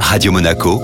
Radio Monaco,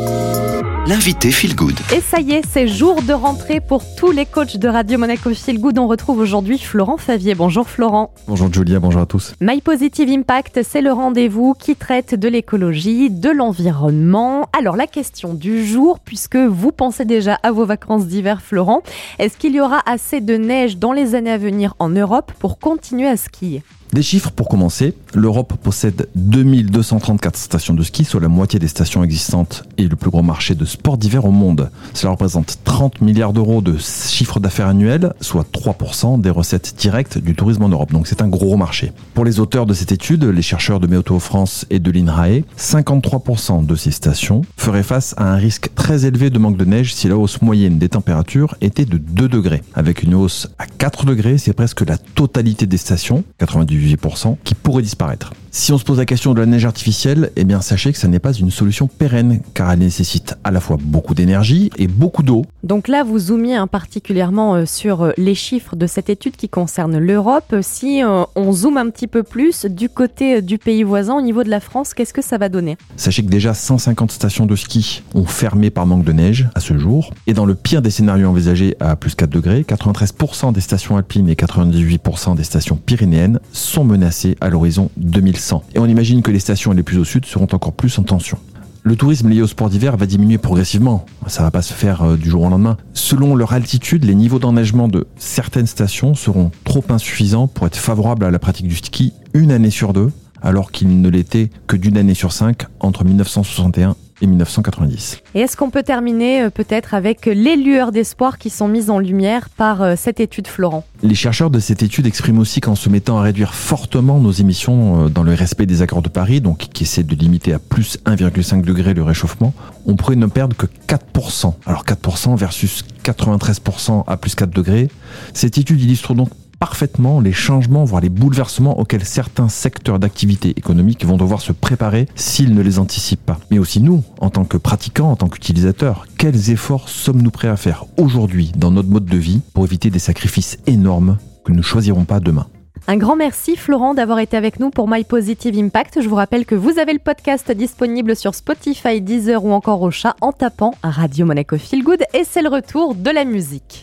l'invité Feel Good. Et ça y est, c'est jour de rentrée pour tous les coachs de Radio Monaco Feel Good. On retrouve aujourd'hui Florent Favier. Bonjour Florent. Bonjour Julia, bonjour à tous. My Positive Impact, c'est le rendez-vous qui traite de l'écologie, de l'environnement. Alors la question du jour, puisque vous pensez déjà à vos vacances d'hiver, Florent, est-ce qu'il y aura assez de neige dans les années à venir en Europe pour continuer à skier? Des chiffres pour commencer. L'Europe possède 2234 stations de ski, soit la moitié des stations existantes et le plus gros marché de sport d'hiver au monde. Cela représente 30 milliards d'euros de chiffre d'affaires annuel, soit 3% des recettes directes du tourisme en Europe. Donc c'est un gros marché. Pour les auteurs de cette étude, les chercheurs de Météo France et de l'INRAE, 53% de ces stations feraient face à un risque très élevé de manque de neige si la hausse moyenne des températures était de 2 degrés. Avec une hausse à 4 degrés, c'est presque la totalité des stations, 98 qui pourrait disparaître. Si on se pose la question de la neige artificielle, eh bien sachez que ça n'est pas une solution pérenne car elle nécessite à la fois beaucoup d'énergie et beaucoup d'eau. Donc là, vous zoomiez hein, particulièrement euh, sur euh, les chiffres de cette étude qui concerne l'Europe. Si euh, on zoome un petit peu plus du côté du pays voisin, au niveau de la France, qu'est-ce que ça va donner? Sachez que déjà 150 stations de ski ont fermé par manque de neige à ce jour. Et dans le pire des scénarios envisagés à plus 4 degrés, 93% des stations alpines et 98% des stations pyrénéennes sont menacées à l'horizon 2100. Et on imagine que les stations les plus au sud seront encore plus en tension. Le tourisme lié au sport d'hiver va diminuer progressivement. Ça va pas se faire euh, du jour au lendemain. Selon leur altitude, les niveaux d'enneigement de certaines stations seront trop insuffisants pour être favorables à la pratique du ski une année sur deux, alors qu'ils ne l'étaient que d'une année sur cinq entre 1961 1990. Et est-ce qu'on peut terminer euh, peut-être avec les lueurs d'espoir qui sont mises en lumière par euh, cette étude Florent? Les chercheurs de cette étude expriment aussi qu'en se mettant à réduire fortement nos émissions euh, dans le respect des accords de Paris, donc qui essaient de limiter à plus 1,5 degré le réchauffement, on pourrait ne perdre que 4%. Alors 4% versus 93% à plus 4 degrés. Cette étude illustre donc parfaitement les changements, voire les bouleversements auxquels certains secteurs d'activité économique vont devoir se préparer s'ils ne les anticipent pas. Mais aussi nous, en tant que pratiquants, en tant qu'utilisateurs, quels efforts sommes-nous prêts à faire aujourd'hui dans notre mode de vie pour éviter des sacrifices énormes que nous ne choisirons pas demain? Un grand merci Florent d'avoir été avec nous pour My Positive Impact. Je vous rappelle que vous avez le podcast disponible sur Spotify, Deezer ou encore au chat en tapant Radio Monaco Feel Good et c'est le retour de la musique.